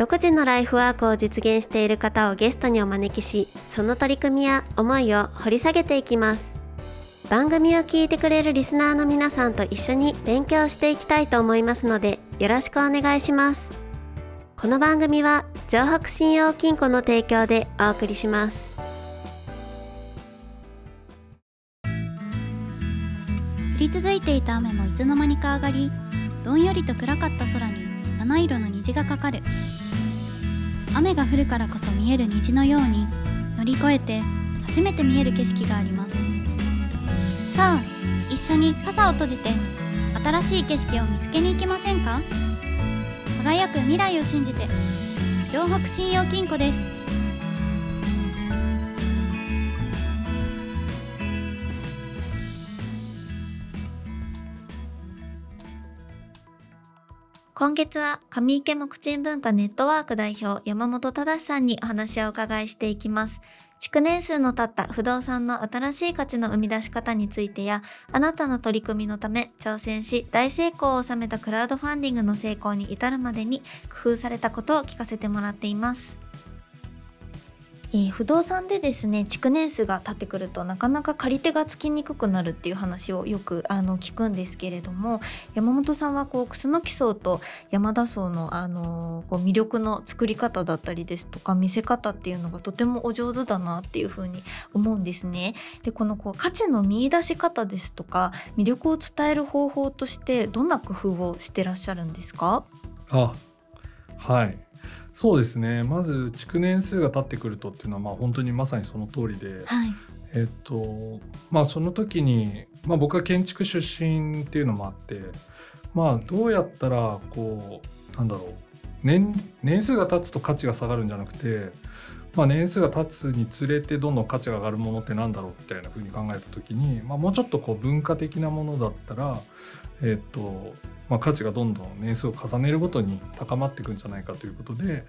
独自のライフワークを実現している方をゲストにお招きしその取り組みや思いを掘り下げていきます。番組を聞いてくれるリスナーの皆さんと一緒に勉強していきたいと思いますのでよろしくお願いします。この番組は城北信用金庫の提供でお送りします。降り続いていた雨もいつの間にか上がりどんよりと暗かった空に七色の虹がかかる。雨が降るからこそ見える虹のように乗り越えて初めて見える景色があります。さあ一緒に傘を閉じて新しい景色を見つけに行きませんか？輝く未来を信じて城北信用金庫です。今月は上池木鎮文化ネットワーク代表山本忠さんにお話をお伺いしていきます。築年数の経った不動産の新しい価値の生み出し方についてやあなたの取り組みのため挑戦し大成功を収めたクラウドファンディングの成功に至るまでに工夫されたことを聞かせてもらっています。えー不動産でですね築年数が経ってくるとなかなか借り手がつきにくくなるっていう話をよくあの聞くんですけれども山本さんはこう楠木層と山田層の、あのーこう魅力の作り方だったりですとか見せ方っていうのがとてもお上手だなっていうふうに思うんですね。でこのこう価値の見出し方ですとか魅力を伝える方法としてどんな工夫をしてらっしゃるんですか？あはいそうですね。まず築年数が経ってくるとっていうのはまあ本当にまさにその通りで、はい、えっとまあその時に、まあ、僕は建築出身っていうのもあってまあどうやったらこうなんだろう。年年数が経つと価値が下がるんじゃなくて、まあ、年数が経つにつれてどんどん価値が上がるものってなんだろうみたいな風に考えた時に、まあ、もうちょっとこう文化的なものだったら、えっとまあ、価値がどんどん年数を重ねるごとに高まっていくんじゃないかということで、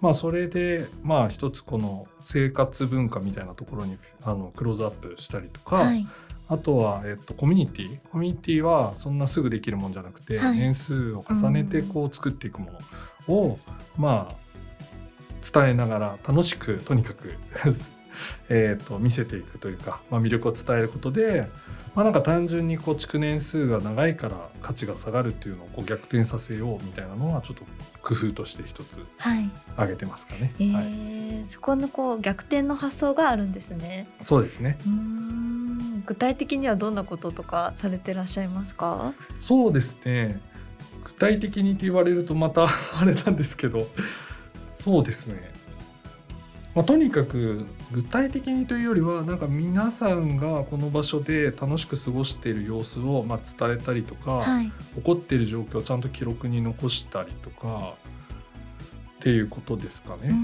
まあ、それでまあ一つこの生活文化みたいなところにあのクローズアップしたりとか、はい、あとは、えっと、コミュニティ。コミュニティはそんなすぐできるもんじゃなくて、はい。年数を重ねてこう作っていくものを、まあ伝えながら楽しくとにかくえーと見せていくというか、まあ、魅力を伝えることで、まあ、なんか単純にこう築年数が長いから価値が下がるっていうのをこう逆転させようみたいなのはちょっと工夫として一つはい挙げてますかね。えーはい、そこのこう逆転の発想があるんですね。そうですねう具体的にはどんなこととかされてらっしゃいますか？そうですね具体的にって言われるとまた あれなんですけどそうですね、まあ、とにかく具体的にというよりはなんか皆さんがこの場所で楽しく過ごしている様子をまあ伝えたりとか、はい。起こっている状況をちゃんと記録に残したりとかっていうことですかね。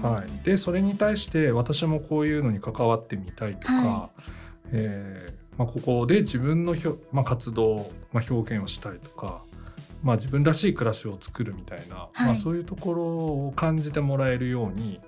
はい、でそれに対して私もこういうのに関わってみたいとか、はえーまあ、ここで自分のひょ、まあ、活動、まあ、表現をしたりとか、まあ、自分らしい暮らしを作るみたいな、はいまあ、そういうところを感じてもらえるように、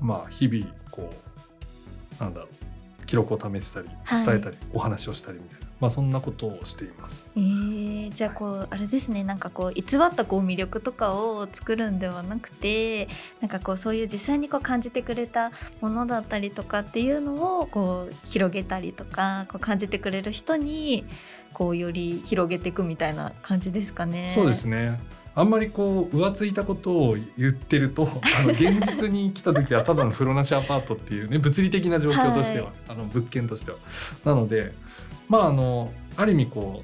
まあ、日々こうなんだろう記録を試したりはい伝えたり、お話をしたりみたいな、まあ、そんなことをしています。えー、じゃあこうあれですねなんかこう偽ったこう魅力とかを作るんではなくてなんかこうそういう実際にこう感じてくれたものだったりとかっていうのをこう広げたりとかこう感じてくれる人にこうより広げていくみたいな感じですかね。そうですねあんまりこう浮ついたことを言ってるとあの 現実に来た時はただの風呂なしアパートっていうね物理的な状況としては、はいあの物件としては。なのでまああのある意味こ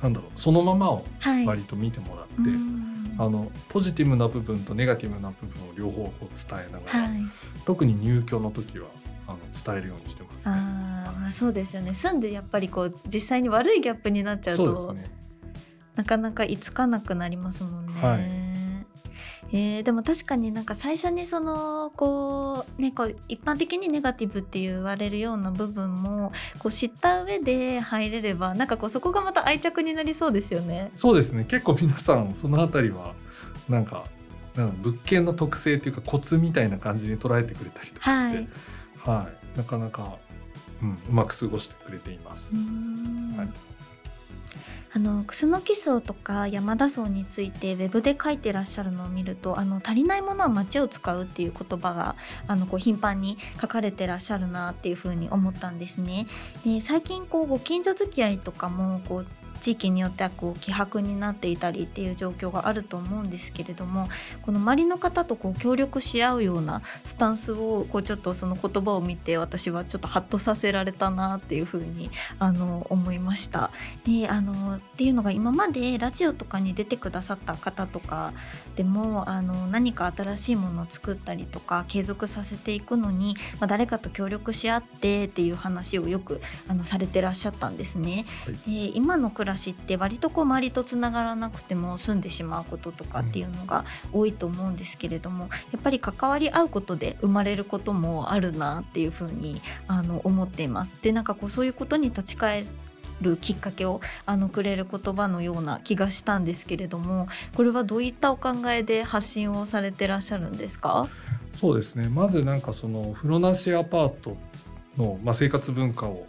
うなんだろうそのままをはい。割と見てもらって、うんあのポジティブな部分とネガティブな部分を両方こう伝えながら、はい。特に入居の時はあの伝えるようにしてます、ね。ああまあそうですよね。住んでやっぱりこう実際に悪いギャップになっちゃうとそうですね。なかなかいつかなくなりますもんね。はいえーでも確かになんか最初にそのこうねこう一般的にネガティブって言われるような部分もこう知った上で入れればなんかこうそこがまた愛着になりそうですよね。そうですね結構皆さんそのあたりはなんかなんか物件の特性っていうかコツみたいな感じに捉えてくれたりとかして、はいなかなか、うん、うまく過ごしてくれています。はいあの楠木荘とか山田荘についてウェブで書いてらっしゃるのを見るとあの足りないものは街を使うっていう言葉があのこう頻繁に書かれてらっしゃるなっていうふうに思ったんですね。で最近こうご近所付き合いとかもこう地域によってはこう希薄になっていたりっていう状況があると思うんですけれどもこの周りの方とこう協力し合うようなスタンスをこうちょっとその言葉を見て私はちょっとハッとさせられたなっていうふうにあの思いました。であのっていうのが今までラジオとかに出てくださった方とかでもあの何か新しいものを作ったりとか継続させていくのに、まあ、誰かと協力し合ってっていう話をよくあのされてらっしゃったんですね。で今の暮らしって割とこう周りとつながらなくても住んでしまうこととかっていうのが多いと思うんですけれどもやっぱり関わり合うことで生まれることもあるなっていうふうにあの思っています。でなんかこうそういうことに立ち返るきっかけをあのくれる言葉のような気がしたんですけれどもこれはどういったお考えで発信をされてらっしゃるんですか？そうですね。まずなんかその風呂なしアパートの、まあ、生活文化を、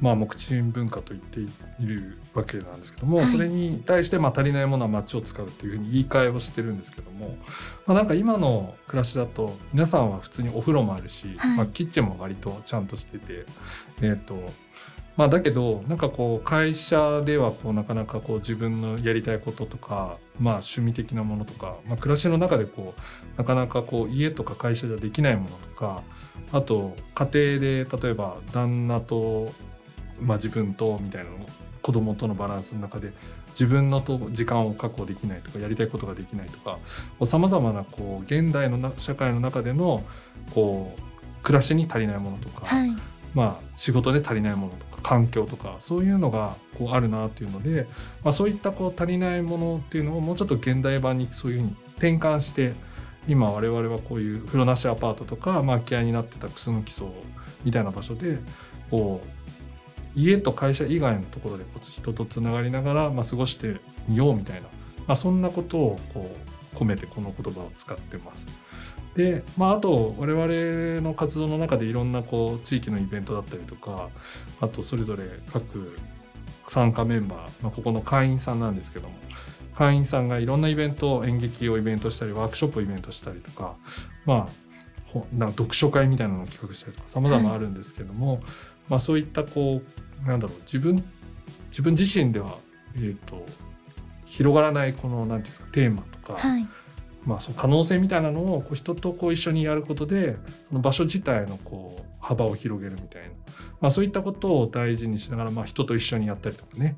まあ、木賃文化と言っているわけなんですけども、はい。それに対してまあ足りないものは街を使うっていうふうに言い換えをしてるんですけども、まあ、なんか今の暮らしだと皆さんは普通にお風呂もあるし、はい。まあ、キッチンも割とちゃんとしててえっ、とまあ、だけどなんかこう会社ではこうなかなかこう自分のやりたいこととか、まあ、趣味的なものとか、まあ、暮らしの中でこうなかなかこう家とか会社じゃできないものとかあと家庭で例えば旦那と、まあ、自分とみたいなの子供とのバランスの中で自分のと時間を確保できないとかやりたいことができないとかさまざまなこう現代のな社会の中でのこう暮らしに足りないものとか、はい。まあ、仕事で足りないものとか環境とかそういうのがこうあるなっていうので、まあ、そういったこう足りないものっていうのをもうちょっと現代版にそういうふうに転換して今我々はこういう風呂なしアパートとか、まあ、空き家になってたクスノキ層みたいな場所でこう家と会社以外のところでこう人とつながりながら、まあ、過ごしてみようみたいな、まあ、そんなことをこう込めてこの言葉を使ってます。で、まあ、あと我々の活動の中でいろんなこう地域のイベントだったりとかあとそれぞれ各参加メンバー、まあ、ここの会員さんなんですけども会員さんがいろんなイベント演劇をイベントしたりワークショップをイベントしたりとかまあなんか読書会みたいなのを企画したりとか様々あるんですけども、まあ、そういったこうなんだろう自分自分自身では、えー、と広がらないこのなんていうんですかテーマとか、はい。まあ、その可能性みたいなのをこう人とこう一緒にやることでその場所自体のこう幅を広げるみたいな、まあ、そういったことを大事にしながら、まあ、人と一緒にやったりとかね。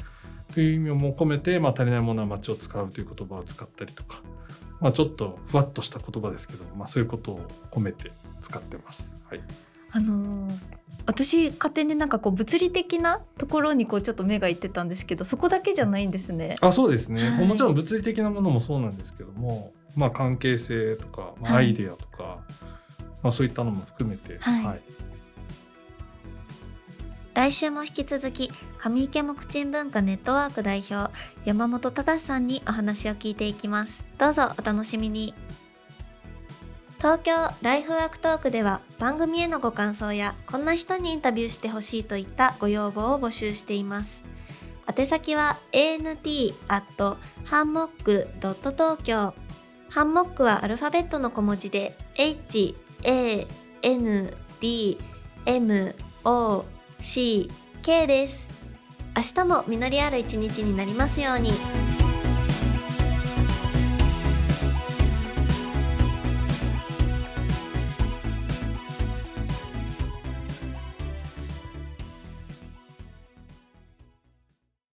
という意味も込めて、まあ、足りないものは街を使うという言葉を使ったりとか、まあ、ちょっとふわっとした言葉ですけど、まあ、そういうことを込めて使ってます。はい、あのー私勝手になんかこう物理的なところにこうちょっと目がいってたんですけどそこだけじゃないんですね。あそうですね、はい。もちろん物理的なものもそうなんですけども、まあ、関係性とか、まあ、はい。アイデアとか、まあ、そういったのも含めて、はい。来週も引き続き上池木鎮文化ネットワーク代表山本忠さんにお話を聞いていきます。どうぞお楽しみに東京ライフワークトークでは番組へのご感想やこんな人にインタビューしてほしいといったご要望を募集しています。宛先は ant ハンモック東京。ハンモックはアルファベットの小文字で h a n d m o c k です。明日も実りある一日になりますように。